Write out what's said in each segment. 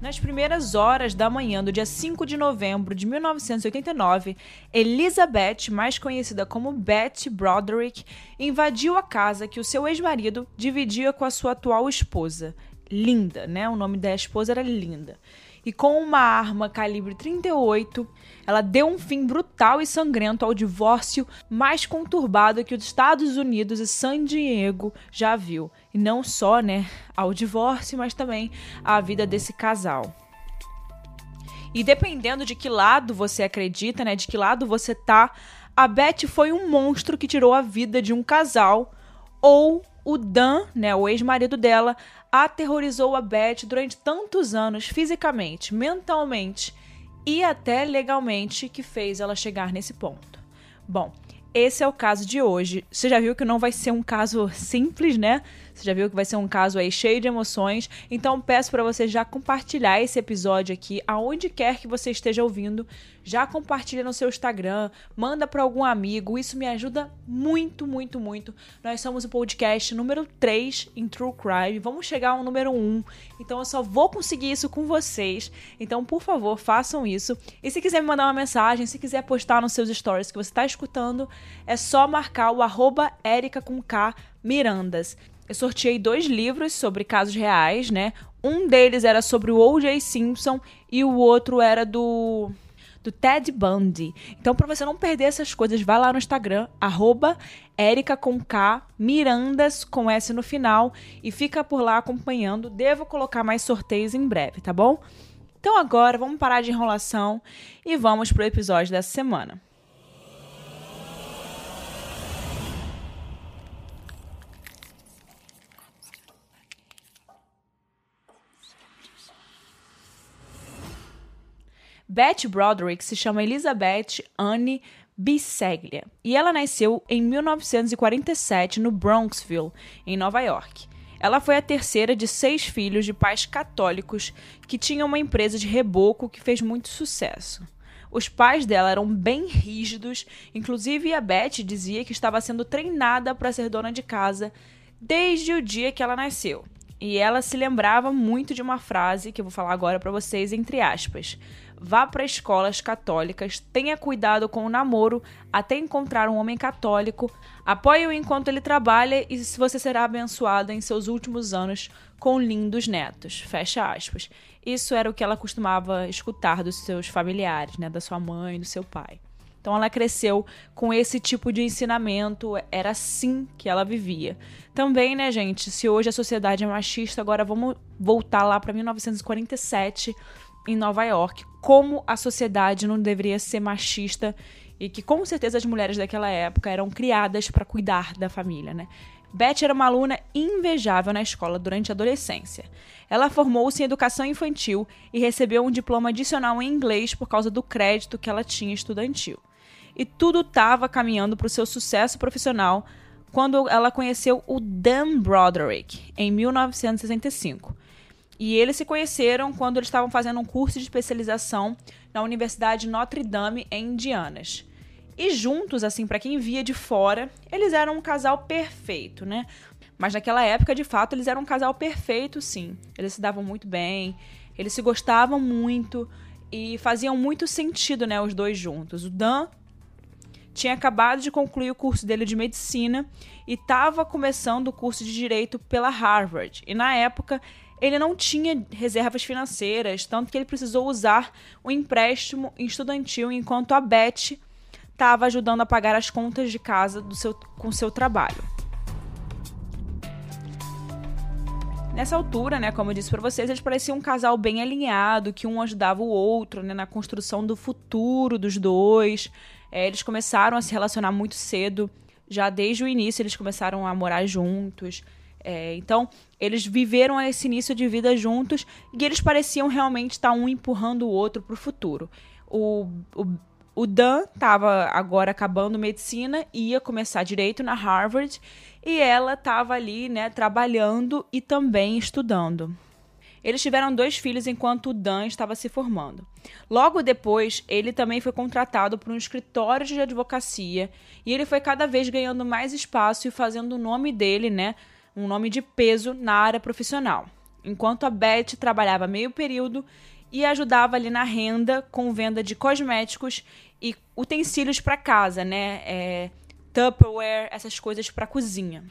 Nas primeiras horas da manhã do dia 5 de novembro de 1989, Elizabeth, mais conhecida como Betty Broderick, invadiu a casa que o seu ex-marido dividia com a sua atual esposa, Linda, né? O nome da esposa era Linda e com uma arma calibre 38, ela deu um fim brutal e sangrento ao divórcio mais conturbado que os Estados Unidos e San Diego já viu. E não só, né, ao divórcio, mas também à vida desse casal. E dependendo de que lado você acredita, né, de que lado você tá, a Beth foi um monstro que tirou a vida de um casal ou o Dan, né, o ex-marido dela, aterrorizou a Beth durante tantos anos, fisicamente, mentalmente e até legalmente, que fez ela chegar nesse ponto. Bom, esse é o caso de hoje. Você já viu que não vai ser um caso simples, né? Você já viu que vai ser um caso aí cheio de emoções. Então peço para você já compartilhar esse episódio aqui aonde quer que você esteja ouvindo. Já compartilha no seu Instagram, manda para algum amigo. Isso me ajuda muito, muito, muito. Nós somos o podcast número 3 em True Crime. Vamos chegar ao número 1. Então eu só vou conseguir isso com vocês. Então, por favor, façam isso. E se quiser me mandar uma mensagem, se quiser postar nos seus stories que você está escutando, é só marcar o arroba com K Mirandas eu sorteei dois livros sobre casos reais, né? Um deles era sobre o O.J. Simpson e o outro era do do Ted Bundy. Então, para você não perder essas coisas, vai lá no Instagram, arroba Erica com K, Mirandas com S no final e fica por lá acompanhando. Devo colocar mais sorteios em breve, tá bom? Então agora vamos parar de enrolação e vamos pro episódio dessa semana. Beth Broderick se chama Elizabeth Anne Biseglia e ela nasceu em 1947 no Bronxville, em Nova York. Ela foi a terceira de seis filhos de pais católicos que tinham uma empresa de reboco que fez muito sucesso. Os pais dela eram bem rígidos, inclusive a Beth dizia que estava sendo treinada para ser dona de casa desde o dia que ela nasceu. E ela se lembrava muito de uma frase que eu vou falar agora para vocês entre aspas vá para escolas católicas, tenha cuidado com o namoro até encontrar um homem católico, apoie-o enquanto ele trabalha e você será abençoada em seus últimos anos com lindos netos. Fecha aspas. Isso era o que ela costumava escutar dos seus familiares, né, da sua mãe, do seu pai. Então ela cresceu com esse tipo de ensinamento, era assim que ela vivia. Também, né, gente, se hoje a sociedade é machista, agora vamos voltar lá para 1947 em Nova York, como a sociedade não deveria ser machista e que com certeza as mulheres daquela época eram criadas para cuidar da família, né? Beth era uma aluna invejável na escola durante a adolescência. Ela formou-se em educação infantil e recebeu um diploma adicional em inglês por causa do crédito que ela tinha estudantil. E tudo estava caminhando para o seu sucesso profissional quando ela conheceu o Dan Broderick em 1965 e eles se conheceram quando eles estavam fazendo um curso de especialização na Universidade Notre Dame em Indianas. E juntos, assim, para quem via de fora, eles eram um casal perfeito, né? Mas naquela época, de fato, eles eram um casal perfeito, sim. Eles se davam muito bem, eles se gostavam muito e faziam muito sentido, né, os dois juntos. O Dan tinha acabado de concluir o curso dele de medicina e estava começando o curso de direito pela Harvard. E na época ele não tinha reservas financeiras, tanto que ele precisou usar o empréstimo estudantil enquanto a Beth estava ajudando a pagar as contas de casa do seu, com seu trabalho. Nessa altura, né, como eu disse para vocês, eles pareciam um casal bem alinhado, que um ajudava o outro né, na construção do futuro dos dois. É, eles começaram a se relacionar muito cedo, já desde o início eles começaram a morar juntos. É, então, eles viveram esse início de vida juntos e eles pareciam realmente estar um empurrando o outro para o futuro. O, o Dan estava agora acabando medicina, ia começar direito na Harvard e ela estava ali, né, trabalhando e também estudando. Eles tiveram dois filhos enquanto o Dan estava se formando. Logo depois, ele também foi contratado por um escritório de advocacia e ele foi cada vez ganhando mais espaço e fazendo o nome dele, né, um nome de peso na área profissional. enquanto a Beth trabalhava meio período e ajudava ali na renda com venda de cosméticos e utensílios para casa, né? É, Tupperware, essas coisas para cozinha.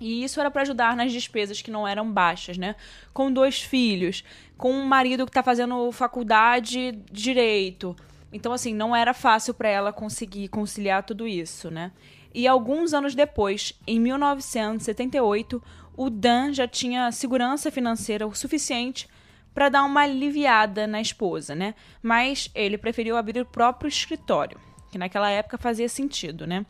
E isso era para ajudar nas despesas que não eram baixas, né? Com dois filhos, com um marido que está fazendo faculdade de direito. Então, assim, não era fácil para ela conseguir conciliar tudo isso, né? E alguns anos depois, em 1978, o Dan já tinha segurança financeira o suficiente para dar uma aliviada na esposa, né? Mas ele preferiu abrir o próprio escritório, que naquela época fazia sentido, né?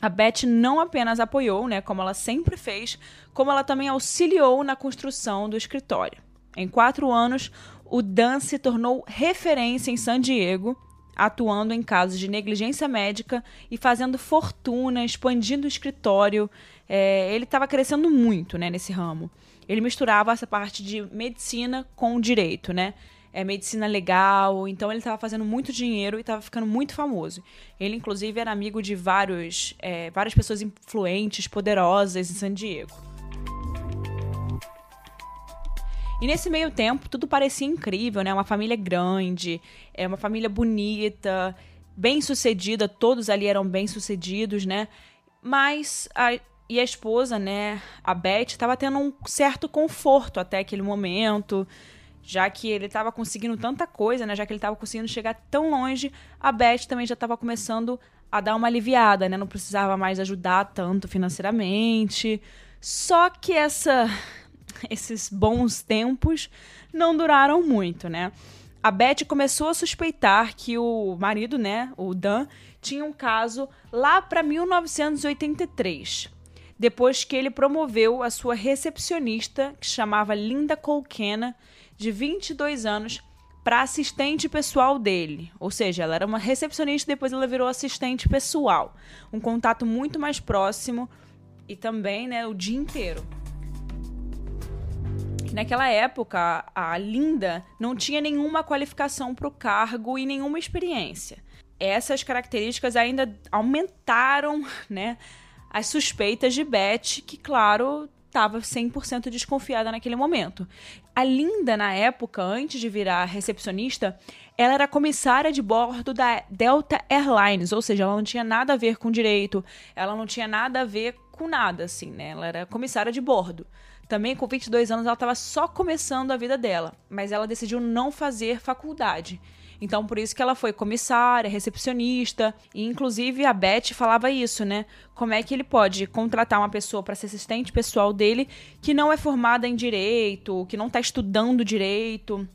A Beth não apenas apoiou, né, como ela sempre fez, como ela também auxiliou na construção do escritório. Em quatro anos, o Dan se tornou referência em San Diego, atuando em casos de negligência médica e fazendo fortuna, expandindo o escritório. É, ele estava crescendo muito né, nesse ramo. Ele misturava essa parte de medicina com direito, né? é, medicina legal, então ele estava fazendo muito dinheiro e estava ficando muito famoso. Ele, inclusive, era amigo de vários, é, várias pessoas influentes, poderosas em San Diego. E nesse meio tempo, tudo parecia incrível, né? Uma família grande, é uma família bonita, bem sucedida, todos ali eram bem sucedidos, né? Mas a, e a esposa, né, a Beth, estava tendo um certo conforto até aquele momento já que ele estava conseguindo tanta coisa, né? Já que ele estava conseguindo chegar tão longe, a Beth também já estava começando a dar uma aliviada, né? Não precisava mais ajudar tanto financeiramente. Só que essa esses bons tempos não duraram muito, né? A Beth começou a suspeitar que o marido, né, o Dan, tinha um caso lá para 1983 depois que ele promoveu a sua recepcionista, que chamava Linda Colquena, de 22 anos para assistente pessoal dele. Ou seja, ela era uma recepcionista depois ela virou assistente pessoal. Um contato muito mais próximo e também né, o dia inteiro. Naquela época, a Linda não tinha nenhuma qualificação para o cargo e nenhuma experiência. Essas características ainda aumentaram né, as suspeitas de Beth, que, claro, estava 100% desconfiada naquele momento. A Linda, na época, antes de virar recepcionista, ela era comissária de bordo da Delta Airlines, ou seja, ela não tinha nada a ver com direito, ela não tinha nada a ver com nada, assim, né? Ela era comissária de bordo. Também com 22 anos ela estava só começando a vida dela, mas ela decidiu não fazer faculdade. Então, por isso que ela foi comissária, recepcionista, e inclusive a Beth falava isso, né? Como é que ele pode contratar uma pessoa para ser assistente pessoal dele que não é formada em direito, que não está estudando direito,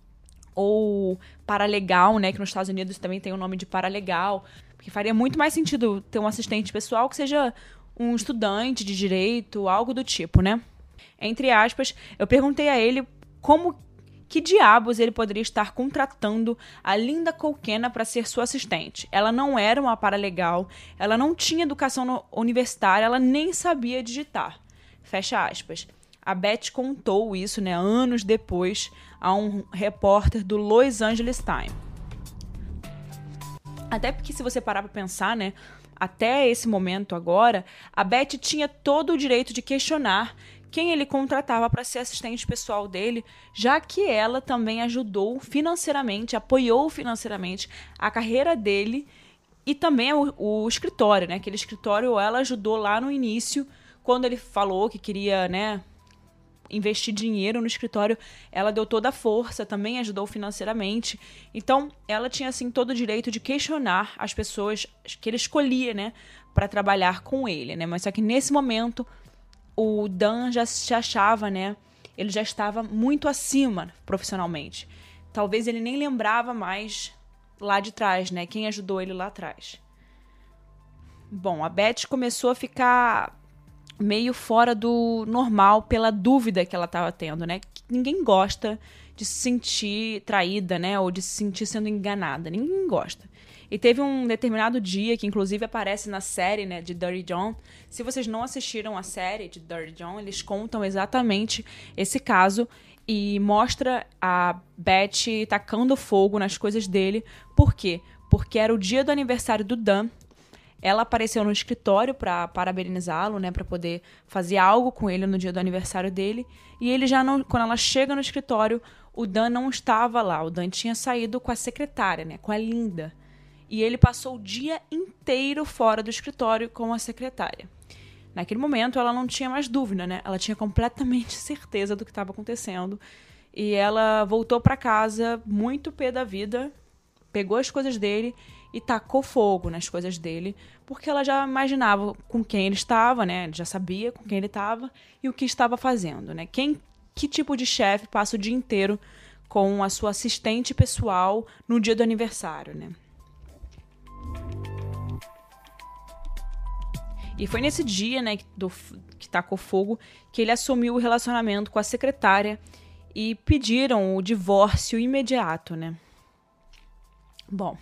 ou paralegal, né? Que nos Estados Unidos também tem o nome de paralegal. Porque faria muito mais sentido ter um assistente pessoal que seja um estudante de direito, algo do tipo, né? Entre aspas, eu perguntei a ele como que diabos ele poderia estar contratando a Linda Colquena para ser sua assistente? Ela não era uma paralegal, ela não tinha educação universitária, ela nem sabia digitar. Fecha aspas. A Beth contou isso, né, anos depois, a um repórter do Los Angeles Times. Até porque se você parar para pensar, né, até esse momento agora, a Beth tinha todo o direito de questionar quem ele contratava para ser assistente pessoal dele, já que ela também ajudou financeiramente, apoiou financeiramente a carreira dele e também o, o escritório, né? Aquele escritório ela ajudou lá no início, quando ele falou que queria, né, investir dinheiro no escritório, ela deu toda a força, também ajudou financeiramente. Então, ela tinha assim todo o direito de questionar as pessoas que ele escolhia, né, para trabalhar com ele, né? Mas só que nesse momento o Dan já se achava, né? Ele já estava muito acima profissionalmente. Talvez ele nem lembrava mais lá de trás, né? Quem ajudou ele lá atrás. Bom, a Beth começou a ficar meio fora do normal pela dúvida que ela estava tendo, né? Ninguém gosta de se sentir traída, né? Ou de se sentir sendo enganada. Ninguém gosta. E teve um determinado dia, que inclusive aparece na série né, de Dirty John. Se vocês não assistiram a série de Dirty John, eles contam exatamente esse caso e mostra a Beth tacando fogo nas coisas dele. Por quê? Porque era o dia do aniversário do Dan. Ela apareceu no escritório para parabenizá-lo, né, para poder fazer algo com ele no dia do aniversário dele. E ele já não, quando ela chega no escritório, o Dan não estava lá. O Dan tinha saído com a secretária, né, com a Linda. E ele passou o dia inteiro fora do escritório com a secretária. Naquele momento, ela não tinha mais dúvida, né? Ela tinha completamente certeza do que estava acontecendo. E ela voltou para casa muito pé da vida, pegou as coisas dele e tacou fogo nas coisas dele, porque ela já imaginava com quem ele estava, né? Já sabia com quem ele estava e o que estava fazendo, né? Quem, que tipo de chefe passa o dia inteiro com a sua assistente pessoal no dia do aniversário, né? E foi nesse dia, né, do, que tacou fogo, que ele assumiu o relacionamento com a secretária e pediram o divórcio imediato, né? Bom,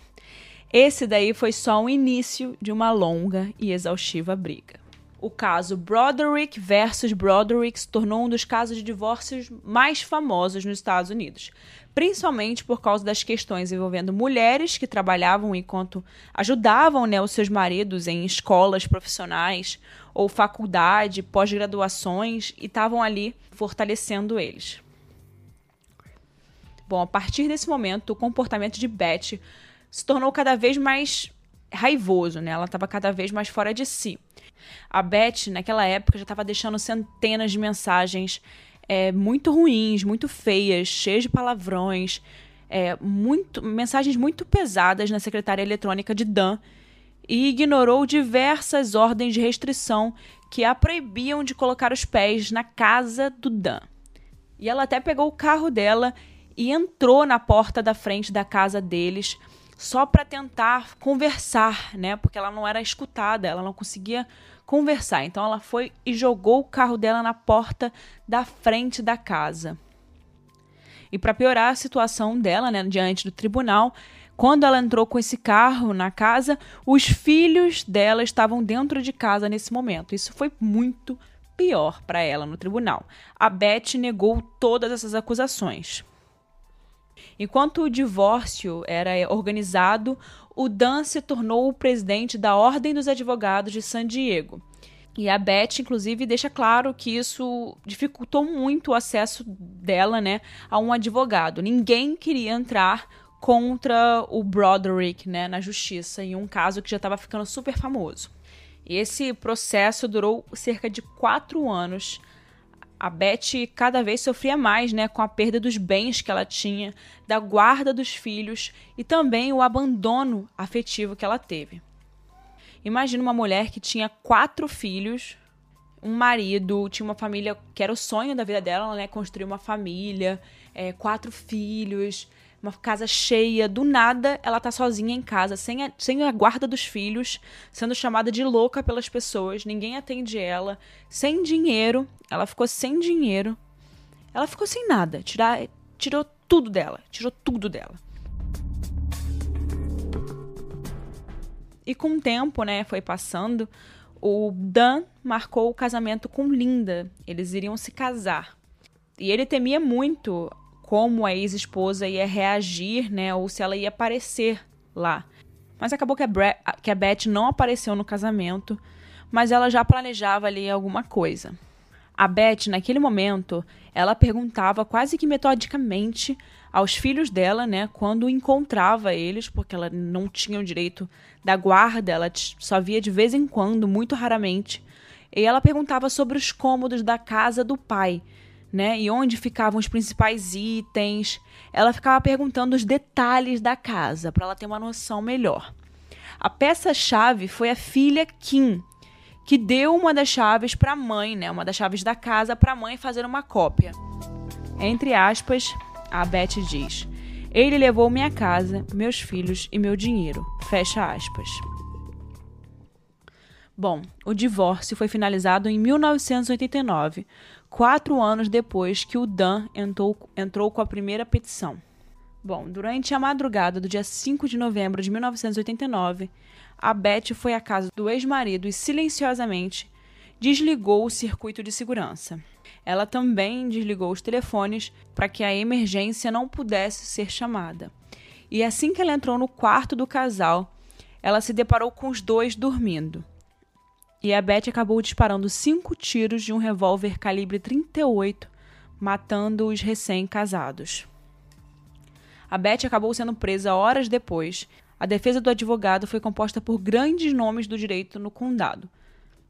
esse daí foi só o início de uma longa e exaustiva briga. O caso Broderick versus Broderick se tornou um dos casos de divórcios mais famosos nos Estados Unidos, principalmente por causa das questões envolvendo mulheres que trabalhavam enquanto ajudavam né, os seus maridos em escolas profissionais ou faculdade, pós-graduações e estavam ali fortalecendo eles. Bom, a partir desse momento, o comportamento de Beth se tornou cada vez mais raivoso, né? Ela estava cada vez mais fora de si. A Beth, naquela época, já estava deixando centenas de mensagens é, muito ruins, muito feias, cheias de palavrões, é, muito, mensagens muito pesadas na secretária eletrônica de Dan e ignorou diversas ordens de restrição que a proibiam de colocar os pés na casa do Dan. E ela até pegou o carro dela e entrou na porta da frente da casa deles só para tentar conversar, né? Porque ela não era escutada, ela não conseguia conversar. Então ela foi e jogou o carro dela na porta da frente da casa. E para piorar a situação dela, né, diante do tribunal, quando ela entrou com esse carro na casa, os filhos dela estavam dentro de casa nesse momento. Isso foi muito pior para ela no tribunal. A Beth negou todas essas acusações. Enquanto o divórcio era organizado, o Dan se tornou o presidente da Ordem dos Advogados de San Diego. E a Beth, inclusive, deixa claro que isso dificultou muito o acesso dela né, a um advogado. Ninguém queria entrar contra o Broderick né, na justiça, em um caso que já estava ficando super famoso. Esse processo durou cerca de quatro anos a Beth cada vez sofria mais né, com a perda dos bens que ela tinha, da guarda dos filhos e também o abandono afetivo que ela teve. Imagina uma mulher que tinha quatro filhos, um marido, tinha uma família que era o sonho da vida dela, né? Construir uma família, é, quatro filhos, uma casa cheia, do nada ela tá sozinha em casa, sem a, sem a guarda dos filhos, sendo chamada de louca pelas pessoas, ninguém atende ela, sem dinheiro, ela ficou sem dinheiro, ela ficou sem nada, tirar, tirou tudo dela, tirou tudo dela. E com o tempo, né, foi passando, o Dan marcou o casamento com Linda. Eles iriam se casar. E ele temia muito como a ex-esposa ia reagir, né, ou se ela ia aparecer lá. Mas acabou que a, Bre que a Beth não apareceu no casamento, mas ela já planejava ali alguma coisa. A Beth, naquele momento, ela perguntava quase que metodicamente aos filhos dela, né, quando encontrava eles, porque ela não tinha o direito da guarda, ela só via de vez em quando, muito raramente. E ela perguntava sobre os cômodos da casa do pai, né? E onde ficavam os principais itens. Ela ficava perguntando os detalhes da casa para ela ter uma noção melhor. A peça-chave foi a filha Kim, que deu uma das chaves para a mãe, né? Uma das chaves da casa para a mãe fazer uma cópia. Entre aspas, a Beth diz: Ele levou minha casa, meus filhos e meu dinheiro. Fecha aspas. Bom, o divórcio foi finalizado em 1989, quatro anos depois que o Dan entrou, entrou com a primeira petição. Bom, durante a madrugada do dia 5 de novembro de 1989, a Beth foi à casa do ex-marido e silenciosamente desligou o circuito de segurança. Ela também desligou os telefones para que a emergência não pudesse ser chamada. E assim que ela entrou no quarto do casal, ela se deparou com os dois dormindo. E a Beth acabou disparando cinco tiros de um revólver calibre 38, matando os recém-casados. A Beth acabou sendo presa horas depois. A defesa do advogado foi composta por grandes nomes do direito no condado.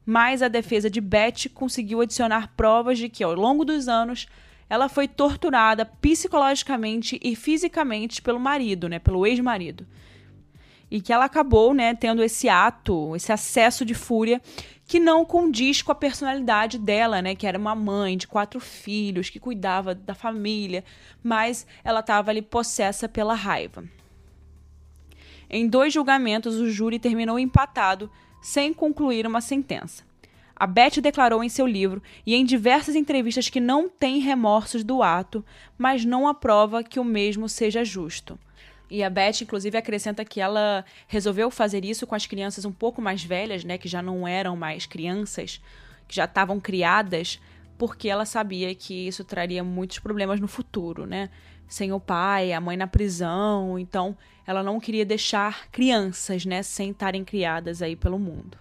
Mas a defesa de Beth conseguiu adicionar provas de que, ao longo dos anos, ela foi torturada psicologicamente e fisicamente pelo marido, né, pelo ex-marido. E que ela acabou, né, tendo esse ato, esse acesso de fúria que não condiz com a personalidade dela, né, que era uma mãe de quatro filhos, que cuidava da família, mas ela estava ali possessa pela raiva. Em dois julgamentos, o júri terminou empatado, sem concluir uma sentença. A Beth declarou em seu livro e em diversas entrevistas que não tem remorsos do ato, mas não aprova que o mesmo seja justo. E a Beth, inclusive, acrescenta que ela resolveu fazer isso com as crianças um pouco mais velhas, né, que já não eram mais crianças, que já estavam criadas, porque ela sabia que isso traria muitos problemas no futuro, né? Sem o pai, a mãe na prisão, então ela não queria deixar crianças, né, sem estarem criadas aí pelo mundo.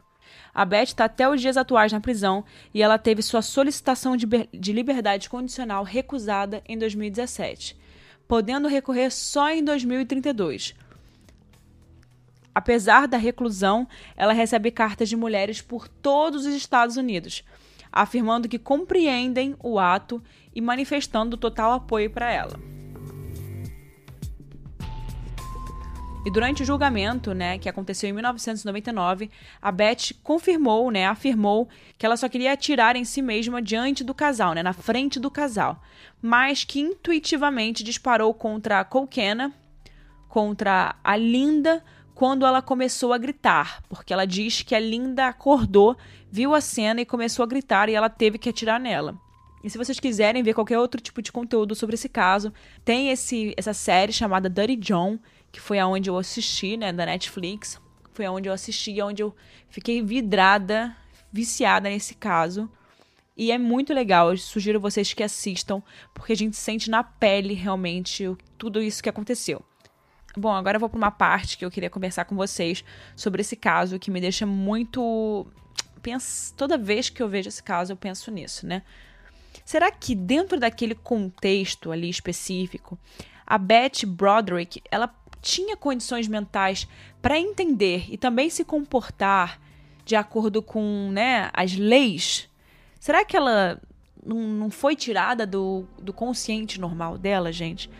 A Beth está até os dias atuais na prisão e ela teve sua solicitação de, de liberdade condicional recusada em 2017, podendo recorrer só em 2032. Apesar da reclusão, ela recebe cartas de mulheres por todos os Estados Unidos, afirmando que compreendem o ato e manifestando total apoio para ela. E durante o julgamento, né, que aconteceu em 1999, a Beth confirmou, né, afirmou que ela só queria atirar em si mesma diante do casal, né, na frente do casal, mas que intuitivamente disparou contra a Colkena, contra a Linda, quando ela começou a gritar, porque ela diz que a Linda acordou, viu a cena e começou a gritar e ela teve que atirar nela. E se vocês quiserem ver qualquer outro tipo de conteúdo sobre esse caso, tem esse, essa série chamada Dirty John, que foi aonde eu assisti, né, da Netflix. Foi aonde eu assisti, onde eu fiquei vidrada, viciada nesse caso. E é muito legal, eu sugiro vocês que assistam, porque a gente sente na pele realmente tudo isso que aconteceu. Bom, agora eu vou para uma parte que eu queria conversar com vocês sobre esse caso que me deixa muito. Penso... Toda vez que eu vejo esse caso, eu penso nisso, né? Será que dentro daquele contexto ali específico, a Beth Broderick, ela tinha condições mentais para entender e também se comportar de acordo com né, as leis, será que ela não, foi tirada do, do consciente normal dela, gente?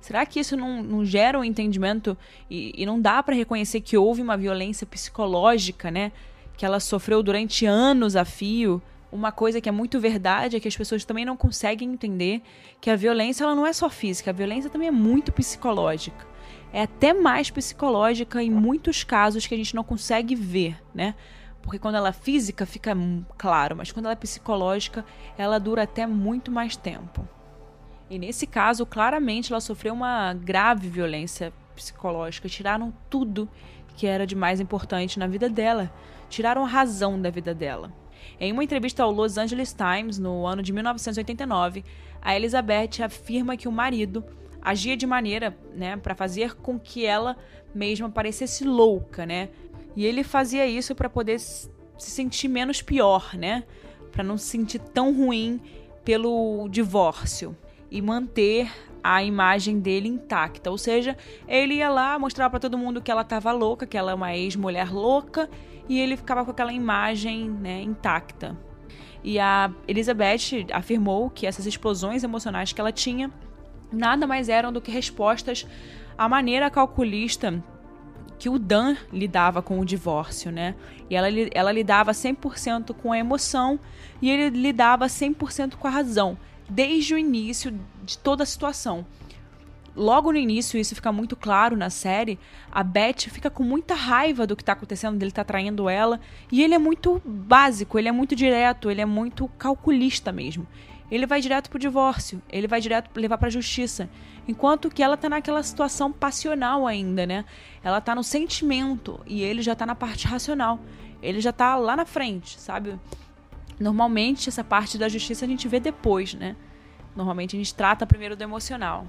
Será que isso não, não gera um entendimento e, e não dá para reconhecer que houve uma violência psicológica, né? Que ela sofreu durante anos a fio uma coisa que é muito verdade é que as pessoas também não conseguem entender que a violência ela não é só física, a violência também é muito psicológica é até mais psicológica em muitos casos que a gente não consegue ver, né? Porque quando ela é física fica claro, mas quando ela é psicológica, ela dura até muito mais tempo. E nesse caso, claramente ela sofreu uma grave violência psicológica, tiraram tudo que era de mais importante na vida dela, tiraram a razão da vida dela. Em uma entrevista ao Los Angeles Times, no ano de 1989, a Elizabeth afirma que o marido agia de maneira, né, para fazer com que ela mesma parecesse louca, né? E ele fazia isso para poder se sentir menos pior, né? Para não se sentir tão ruim pelo divórcio e manter a imagem dele intacta. Ou seja, ele ia lá mostrar para todo mundo que ela estava louca, que ela é uma ex-mulher louca, e ele ficava com aquela imagem né, intacta. E a Elizabeth afirmou que essas explosões emocionais que ela tinha nada mais eram do que respostas à maneira calculista que o Dan lidava com o divórcio, né? E ela, ela lidava 100% com a emoção e ele lidava 100% com a razão, desde o início de toda a situação. Logo no início, isso fica muito claro na série, a Beth fica com muita raiva do que está acontecendo, dele tá traindo ela, e ele é muito básico, ele é muito direto, ele é muito calculista mesmo ele vai direto pro divórcio, ele vai direto levar pra justiça. Enquanto que ela tá naquela situação passional ainda, né? Ela tá no sentimento e ele já tá na parte racional. Ele já tá lá na frente, sabe? Normalmente essa parte da justiça a gente vê depois, né? Normalmente a gente trata primeiro do emocional.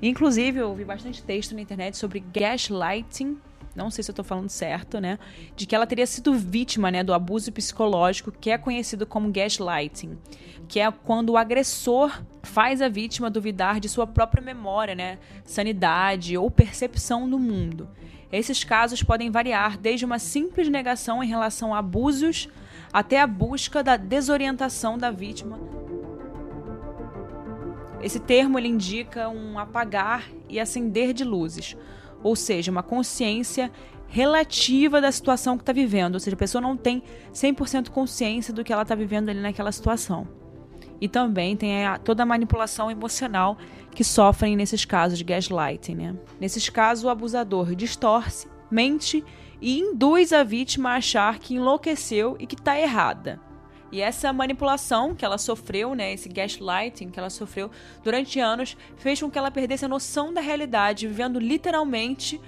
Inclusive, eu vi bastante texto na internet sobre gaslighting, não sei se eu tô falando certo, né? De que ela teria sido vítima, né, do abuso psicológico, que é conhecido como gaslighting, que é quando o agressor faz a vítima duvidar de sua própria memória, né, sanidade ou percepção do mundo. Esses casos podem variar desde uma simples negação em relação a abusos até a busca da desorientação da vítima. Esse termo ele indica um apagar e acender de luzes, ou seja, uma consciência relativa da situação que está vivendo, ou seja, a pessoa não tem 100% consciência do que ela está vivendo ali naquela situação. E também tem a, toda a manipulação emocional que sofrem nesses casos de gaslighting. Né? Nesses casos, o abusador distorce, mente e induz a vítima a achar que enlouqueceu e que está errada. E essa manipulação que ela sofreu, né, esse gaslighting que ela sofreu durante anos, fez com que ela perdesse a noção da realidade, vivendo literalmente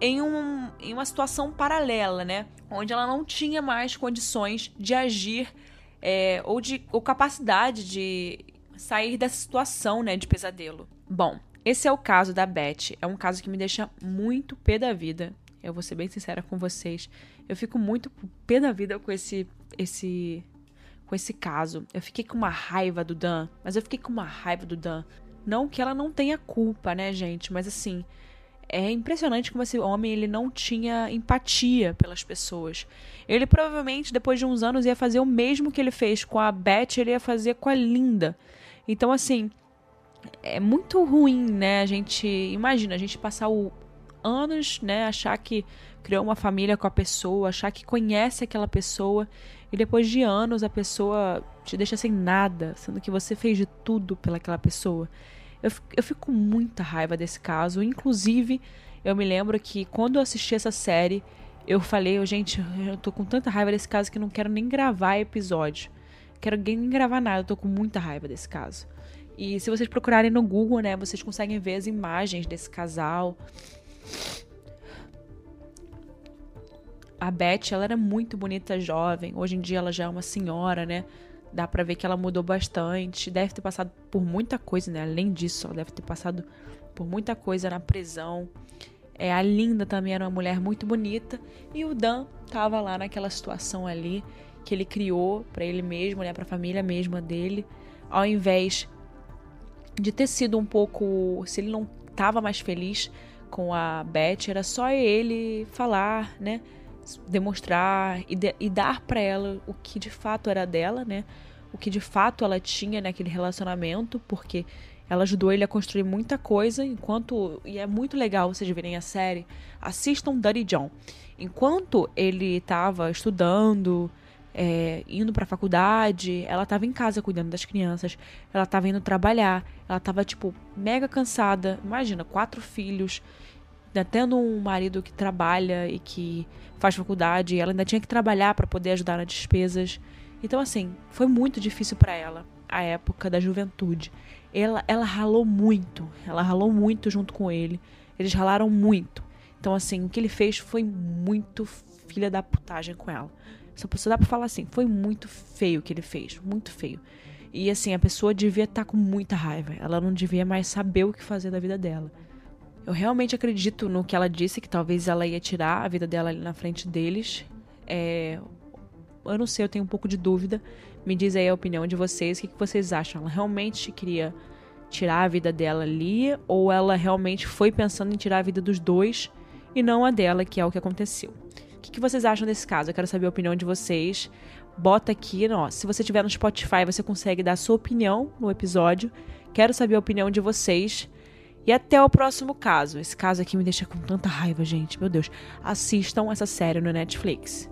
em, um, em uma situação paralela, né, onde ela não tinha mais condições de agir é, ou de ou capacidade de sair dessa situação, né, de pesadelo. Bom, esse é o caso da Beth. É um caso que me deixa muito pé da vida. Eu vou ser bem sincera com vocês. Eu fico muito pé da vida com esse esse com esse caso. Eu fiquei com uma raiva do Dan, mas eu fiquei com uma raiva do Dan. Não que ela não tenha culpa, né, gente, mas assim, é impressionante como esse homem ele não tinha empatia pelas pessoas. Ele provavelmente depois de uns anos ia fazer o mesmo que ele fez com a Beth, ele ia fazer com a Linda. Então assim, é muito ruim, né? A gente imagina a gente passar o anos, né, achar que criou uma família com a pessoa, achar que conhece aquela pessoa e depois de anos a pessoa te deixa sem nada, sendo que você fez de tudo pelaquela pessoa. Eu, eu fico com muita raiva desse caso. Inclusive, eu me lembro que quando eu assisti essa série, eu falei, gente, eu tô com tanta raiva desse caso que não quero nem gravar episódio. Quero nem gravar nada, eu tô com muita raiva desse caso. E se vocês procurarem no Google, né, vocês conseguem ver as imagens desse casal. A Beth, ela era muito bonita jovem. Hoje em dia ela já é uma senhora, né? Dá pra ver que ela mudou bastante. Deve ter passado por muita coisa, né? Além disso, ela deve ter passado por muita coisa na prisão. É, a Linda também era uma mulher muito bonita. E o Dan tava lá naquela situação ali que ele criou para ele mesmo, né? Pra família mesma dele. Ao invés de ter sido um pouco. Se ele não tava mais feliz com a Beth, era só ele falar, né? Demonstrar e, de, e dar para ela o que de fato era dela, né? O que de fato ela tinha naquele relacionamento, porque ela ajudou ele a construir muita coisa, enquanto e é muito legal vocês verem a série. Assistam Dirty John. Enquanto ele estava estudando, é, indo para a faculdade, ela estava em casa cuidando das crianças, ela estava indo trabalhar, ela estava tipo mega cansada. Imagina, quatro filhos, ainda tendo um marido que trabalha e que faz faculdade, ela ainda tinha que trabalhar para poder ajudar nas despesas. Então, assim, foi muito difícil para ela a época da juventude. Ela, ela ralou muito, ela ralou muito junto com ele. Eles ralaram muito. Então, assim, o que ele fez foi muito filha da putagem com ela. Só, só dá pra falar assim, foi muito feio o que ele fez, muito feio. E assim, a pessoa devia estar tá com muita raiva. Ela não devia mais saber o que fazer da vida dela. Eu realmente acredito no que ela disse, que talvez ela ia tirar a vida dela ali na frente deles. É, eu não sei, eu tenho um pouco de dúvida. Me diz aí a opinião de vocês. O que, vocês acham? Ela realmente queria tirar a vida dela ali? Ou ela realmente foi pensando em tirar a vida dos dois e não a dela, que é o que aconteceu? O que, vocês acham desse caso? Eu quero saber a opinião de vocês. Bota aqui, ó, se você estiver no Spotify, você consegue dar a sua opinião no episódio. Quero saber a opinião de vocês. E até o próximo caso. Esse caso aqui me deixa com tanta raiva, gente. Meu Deus. Assistam essa série no Netflix.